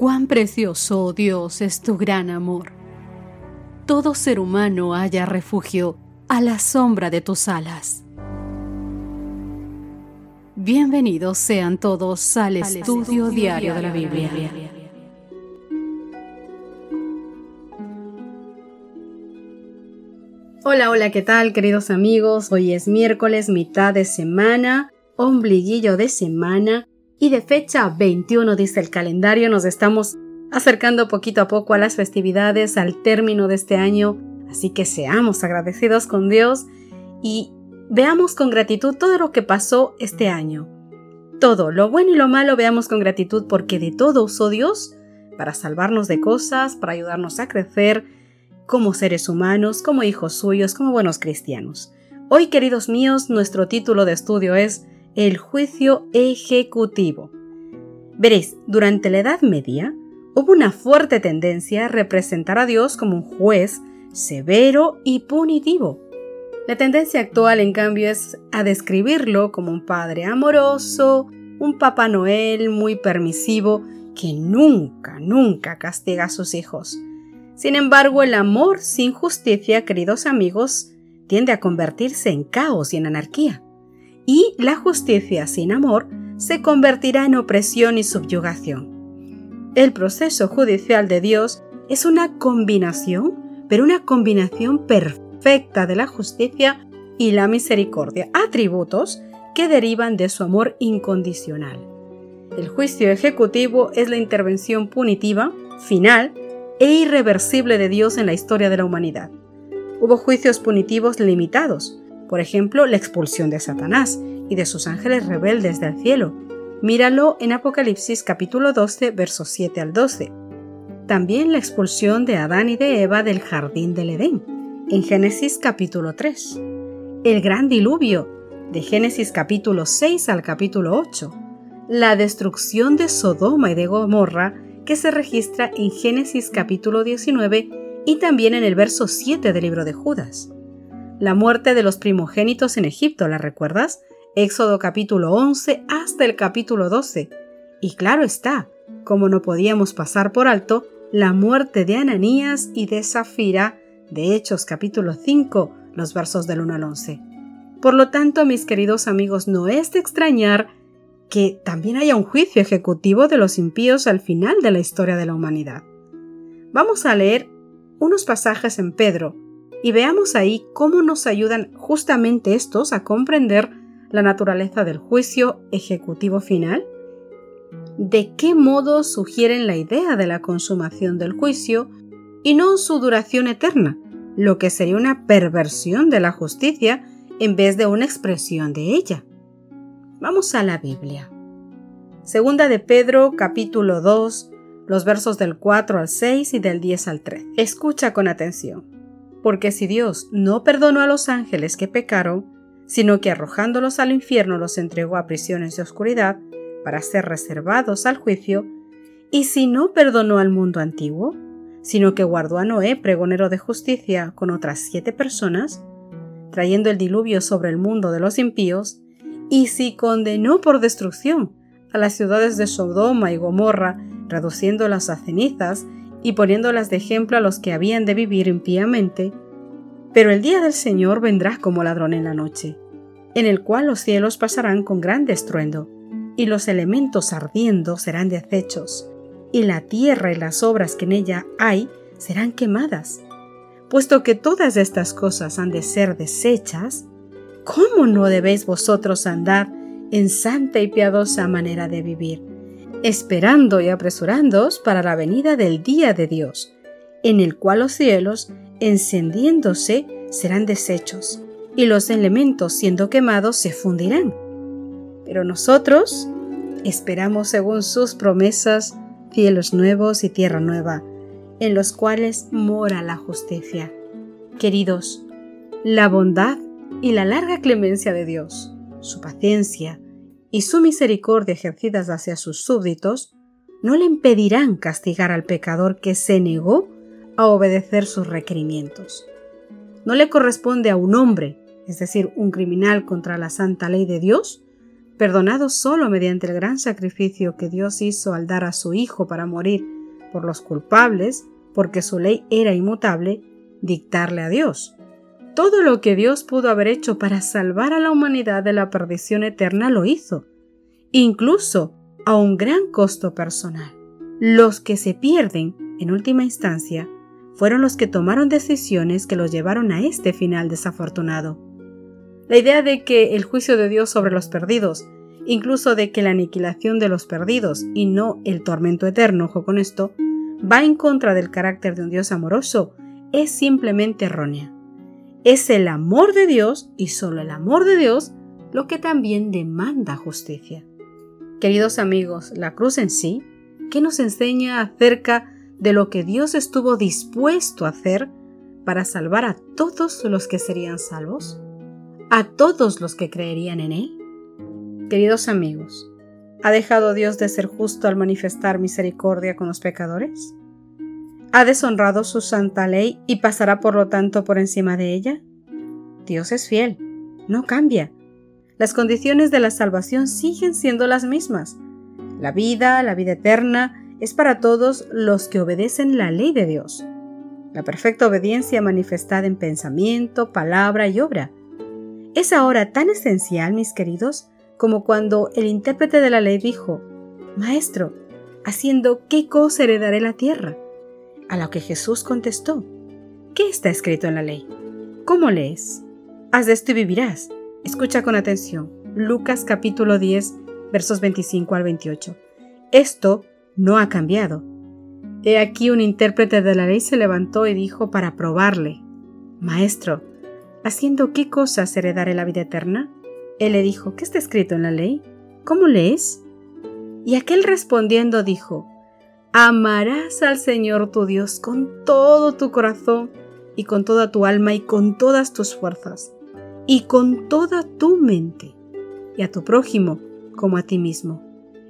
Cuán precioso, oh Dios, es tu gran amor. Todo ser humano haya refugio a la sombra de tus alas. Bienvenidos sean todos al, estudio, diario de la Biblia. Hola, hola, ¿qué tal queridos amigos? Hoy es miércoles, mitad de semana, ombliguillo de semana y de fecha 21 dice el calendario, nos estamos acercando poquito a poco a las festividades, al término de este año, así que seamos agradecidos con Dios y veamos con gratitud todo lo que pasó este año. Todo, lo bueno y lo malo, veamos con gratitud porque de todo usó Dios para salvarnos de cosas, para ayudarnos a crecer como seres humanos, como hijos suyos, como buenos cristianos. Hoy, queridos míos, nuestro título de estudio es El juicio ejecutivo. Veréis, durante la Edad Media, hubo una fuerte tendencia a representar a Dios como un juez severo y punitivo. La tendencia actual, en cambio, es a describirlo como un padre amoroso, un Papá Noel muy permisivo que nunca, nunca castiga a sus hijos. Sin embargo, el amor sin justicia, queridos amigos, tiende a convertirse en caos y en anarquía. Y la justicia sin amor se convertirá en opresión y subyugación. El proceso judicial de Dios es una combinación, pero una combinación perfecta de la justicia y la misericordia, atributos que derivan de su amor incondicional. El juicio ejecutivo es la intervención punitiva, final e irreversible de Dios en la historia de la humanidad. Hubo juicios punitivos limitados, por ejemplo, la expulsión de Satanás y de sus ángeles rebeldes del cielo, Míralo en Apocalipsis capítulo 12, versos 7 al 12. También la expulsión de Adán y de Eva del jardín del Edén, en Génesis capítulo 3. El gran diluvio, de Génesis capítulo 6 al capítulo 8. La destrucción de Sodoma y de Gomorra, que se registra en Génesis capítulo 19 y también en el verso 7 del libro de Judas. La muerte de los primogénitos en Egipto, ¿la recuerdas? Éxodo capítulo 11 hasta el capítulo 12. Y claro está, como no podíamos pasar por alto, la muerte de Ananías y de Zafira, de Hechos capítulo 5, los versos del 1 al 11. Por lo tanto, mis queridos amigos, no es de extrañar que también haya un juicio ejecutivo de los impíos al final de la historia de la humanidad. Vamos a leer unos pasajes en Pedro y veamos ahí cómo nos ayudan justamente estos a comprender la naturaleza del juicio ejecutivo final? ¿De qué modo sugieren la idea de la consumación del juicio y no su duración eterna, lo que sería una perversión de la justicia en vez de una expresión de ella? Vamos a la Biblia. Segunda de Pedro, capítulo 2, los versos del 4 al 6 y del 10 al 3. Escucha con atención. Porque si Dios no perdonó a los ángeles que pecaron, sino que arrojándolos al infierno los entregó a prisiones de oscuridad para ser reservados al juicio, y si no perdonó al mundo antiguo, sino que guardó a Noé, pregonero de justicia, con otras siete personas, trayendo el diluvio sobre el mundo de los impíos, y si condenó por destrucción a las ciudades de Sodoma y Gomorra, reduciéndolas a cenizas y poniéndolas de ejemplo a los que habían de vivir impíamente, pero el día del Señor vendrá como ladrón en la noche, en el cual los cielos pasarán con gran estruendo, y los elementos ardiendo serán deshechos, y la tierra y las obras que en ella hay serán quemadas. Puesto que todas estas cosas han de ser deshechas, ¿cómo no debéis vosotros andar en santa y piadosa manera de vivir, esperando y apresurándoos para la venida del día de Dios, en el cual los cielos encendiéndose serán deshechos, y los elementos siendo quemados se fundirán. Pero nosotros esperamos según sus promesas cielos nuevos y tierra nueva, en los cuales mora la justicia. Queridos, la bondad y la larga clemencia de Dios, su paciencia y su misericordia ejercidas hacia sus súbditos, no le impedirán castigar al pecador que se negó a obedecer sus requerimientos. No le corresponde a un hombre, es decir, un criminal contra la santa ley de Dios, perdonados solo mediante el gran sacrificio que Dios hizo al dar a su Hijo para morir por los culpables, porque su ley era inmutable, dictarle a Dios. Todo lo que Dios pudo haber hecho para salvar a la humanidad de la perdición eterna lo hizo, incluso a un gran costo personal. Los que se pierden, en última instancia, fueron los que tomaron decisiones que los llevaron a este final desafortunado. La idea de que el juicio de Dios sobre los perdidos, incluso de que la aniquilación de los perdidos y no el tormento eterno, ojo con esto, va en contra del carácter de un Dios amoroso, es simplemente errónea. Es el amor de Dios y solo el amor de Dios lo que también demanda justicia. Queridos amigos, la cruz en sí, ¿qué nos enseña acerca de lo que Dios estuvo dispuesto a hacer para salvar a todos los que serían salvos? a todos los que creerían en Él? Queridos amigos, ¿ha dejado Dios de ser justo al manifestar misericordia con los pecadores? ¿Ha deshonrado su santa ley y pasará por lo tanto por encima de ella? Dios es fiel, no cambia. Las condiciones de la salvación siguen siendo las mismas. La vida, la vida eterna, es para todos los que obedecen la ley de Dios. La perfecta obediencia manifestada en pensamiento, palabra y obra es ahora tan esencial, mis queridos, como cuando el intérprete de la ley dijo, Maestro, haciendo qué cosa heredaré la tierra. A lo que Jesús contestó, ¿qué está escrito en la ley? ¿Cómo lees? Haz de esto y vivirás. Escucha con atención. Lucas capítulo 10, versos 25 al 28. Esto no ha cambiado. He aquí un intérprete de la ley se levantó y dijo para probarle, Maestro, ¿Haciendo qué cosas heredaré la vida eterna? Él le dijo, ¿qué está escrito en la ley? ¿Cómo lees? Y aquel respondiendo dijo, Amarás al Señor tu Dios con todo tu corazón y con toda tu alma y con todas tus fuerzas y con toda tu mente y a tu prójimo como a ti mismo.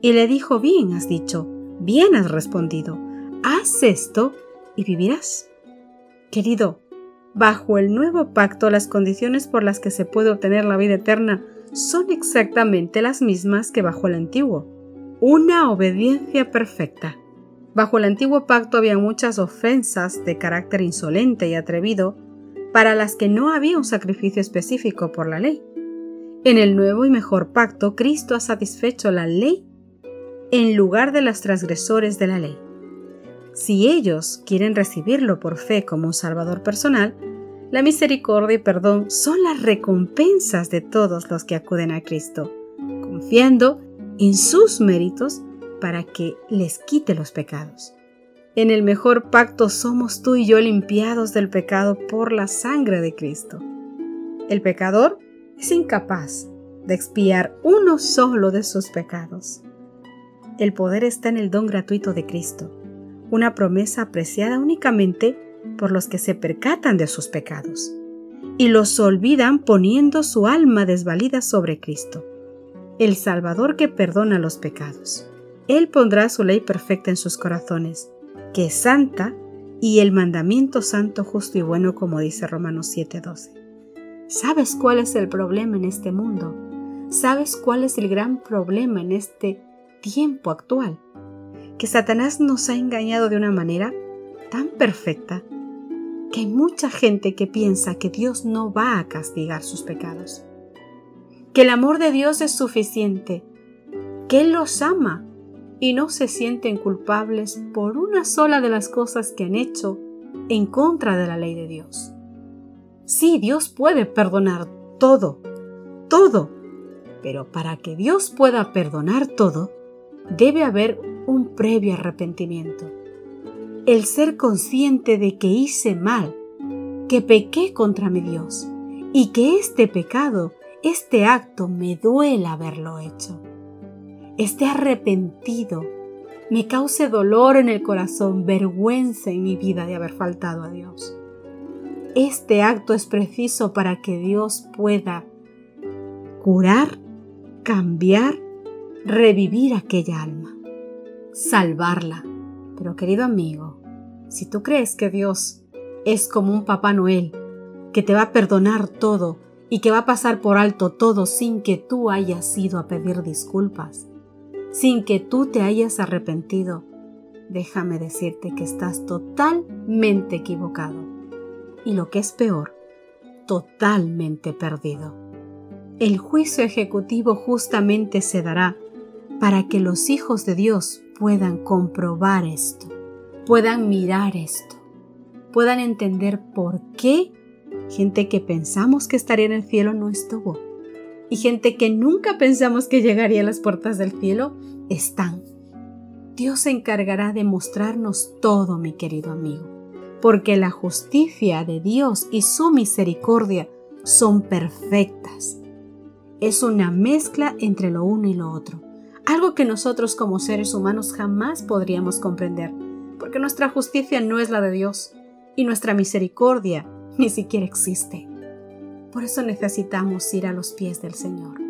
Y le dijo, bien has dicho, bien has respondido, haz esto y vivirás. Querido, Bajo el nuevo pacto las condiciones por las que se puede obtener la vida eterna son exactamente las mismas que bajo el antiguo. Una obediencia perfecta. Bajo el antiguo pacto había muchas ofensas de carácter insolente y atrevido para las que no había un sacrificio específico por la ley. En el nuevo y mejor pacto, Cristo ha satisfecho la ley en lugar de los transgresores de la ley. Si ellos quieren recibirlo por fe como un Salvador personal, la misericordia y perdón son las recompensas de todos los que acuden a Cristo, confiando en sus méritos para que les quite los pecados. En el mejor pacto somos tú y yo limpiados del pecado por la sangre de Cristo. El pecador es incapaz de expiar uno solo de sus pecados. El poder está en el don gratuito de Cristo una promesa apreciada únicamente por los que se percatan de sus pecados y los olvidan poniendo su alma desvalida sobre Cristo, el Salvador que perdona los pecados. Él pondrá su ley perfecta en sus corazones, que es santa, y el mandamiento santo, justo y bueno, como dice Romanos 7:12. ¿Sabes cuál es el problema en este mundo? ¿Sabes cuál es el gran problema en este tiempo actual? que Satanás nos ha engañado de una manera tan perfecta que hay mucha gente que piensa que Dios no va a castigar sus pecados, que el amor de Dios es suficiente, que Él los ama y no se sienten culpables por una sola de las cosas que han hecho en contra de la ley de Dios. Sí, Dios puede perdonar todo, todo, pero para que Dios pueda perdonar todo, debe haber un previo arrepentimiento. El ser consciente de que hice mal, que pequé contra mi Dios y que este pecado, este acto me duele haberlo hecho. Esté arrepentido, me cause dolor en el corazón, vergüenza en mi vida de haber faltado a Dios. Este acto es preciso para que Dios pueda curar, cambiar, revivir aquella alma salvarla. Pero querido amigo, si tú crees que Dios es como un Papá Noel, que te va a perdonar todo y que va a pasar por alto todo sin que tú hayas ido a pedir disculpas, sin que tú te hayas arrepentido, déjame decirte que estás totalmente equivocado. Y lo que es peor, totalmente perdido. El juicio ejecutivo justamente se dará para que los hijos de Dios puedan comprobar esto, puedan mirar esto, puedan entender por qué gente que pensamos que estaría en el cielo no estuvo y gente que nunca pensamos que llegaría a las puertas del cielo están. Dios se encargará de mostrarnos todo, mi querido amigo, porque la justicia de Dios y su misericordia son perfectas. Es una mezcla entre lo uno y lo otro algo que nosotros como seres humanos jamás podríamos comprender, porque nuestra justicia no es la de Dios y nuestra misericordia ni siquiera existe. Por eso necesitamos ir a los pies del Señor.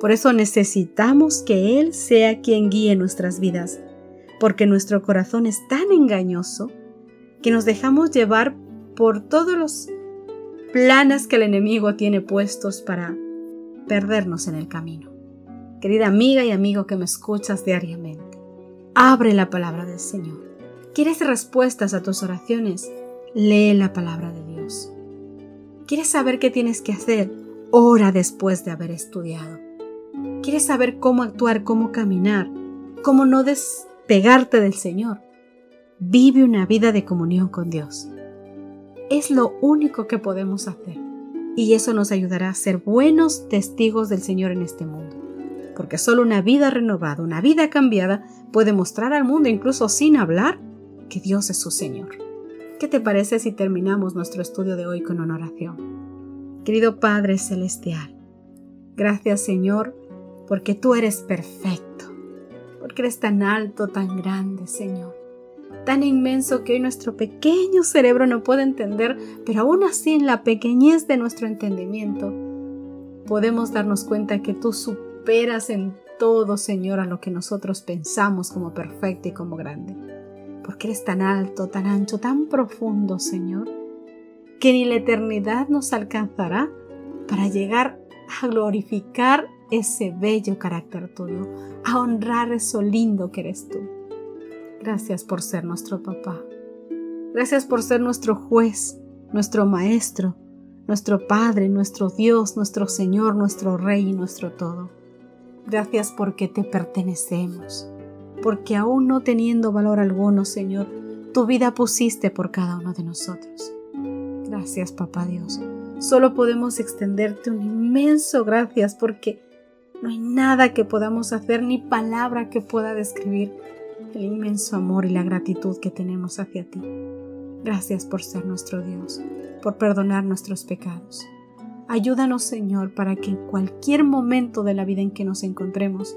Por eso necesitamos que Él sea quien guíe nuestras vidas, porque nuestro corazón es tan engañoso que nos dejamos llevar por todos los planes que el enemigo tiene puestos para perdernos en el camino querida amiga y amigo que me escuchas diariamente. Abre la palabra del Señor. ¿Quieres respuestas a tus oraciones? Lee la palabra de Dios. ¿Quieres saber qué tienes que hacer? Ora después de haber estudiado. ¿Quieres saber cómo actuar, cómo caminar, cómo no despegarte del Señor? Vive una vida de comunión con Dios. Es lo único que podemos hacer y eso nos ayudará a ser buenos testigos del Señor en este mundo porque solo una vida renovada, una vida cambiada puede mostrar al mundo, incluso sin hablar, que Dios es su Señor. ¿Qué te parece si terminamos nuestro estudio de hoy con una oración? Querido Padre Celestial, gracias Señor, porque tú eres perfecto, porque eres tan alto, tan grande, Señor, tan inmenso que hoy nuestro pequeño cerebro no puede entender, pero aún así en la pequeñez de nuestro entendimiento podemos darnos cuenta que tú superas en todo, Señor, a lo que nosotros pensamos como perfecto y como grande. Porque eres tan alto, tan ancho, tan profundo, Señor, que ni la eternidad nos alcanzará para llegar a glorificar ese bello carácter tuyo, a honrar eso lindo que eres tú. Gracias por ser nuestro papá. Gracias por ser nuestro juez, nuestro maestro, nuestro Padre, nuestro Dios, nuestro Señor, nuestro Rey y nuestro todo. Gracias porque te pertenecemos, porque aún no teniendo valor alguno, Señor, tu vida pusiste por cada uno de nosotros. Gracias, Papá Dios. Solo podemos extenderte un inmenso gracias porque no hay nada que podamos hacer ni palabra que pueda describir el inmenso amor y la gratitud que tenemos hacia ti. Gracias por ser nuestro Dios, por perdonar nuestros pecados. Ayúdanos, Señor, para que en cualquier momento de la vida en que nos encontremos,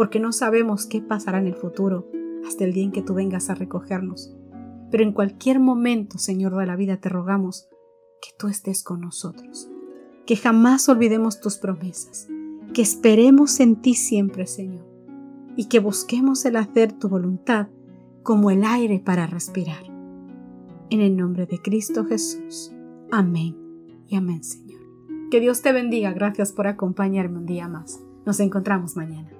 porque no sabemos qué pasará en el futuro, hasta el día en que tú vengas a recogernos, pero en cualquier momento, Señor de la vida, te rogamos que tú estés con nosotros, que jamás olvidemos tus promesas, que esperemos en ti siempre, Señor, y que busquemos el hacer tu voluntad como el aire para respirar. En el nombre de Cristo Jesús. Amén y amén, Señor. Que Dios te bendiga. Gracias por acompañarme un día más. Nos encontramos mañana.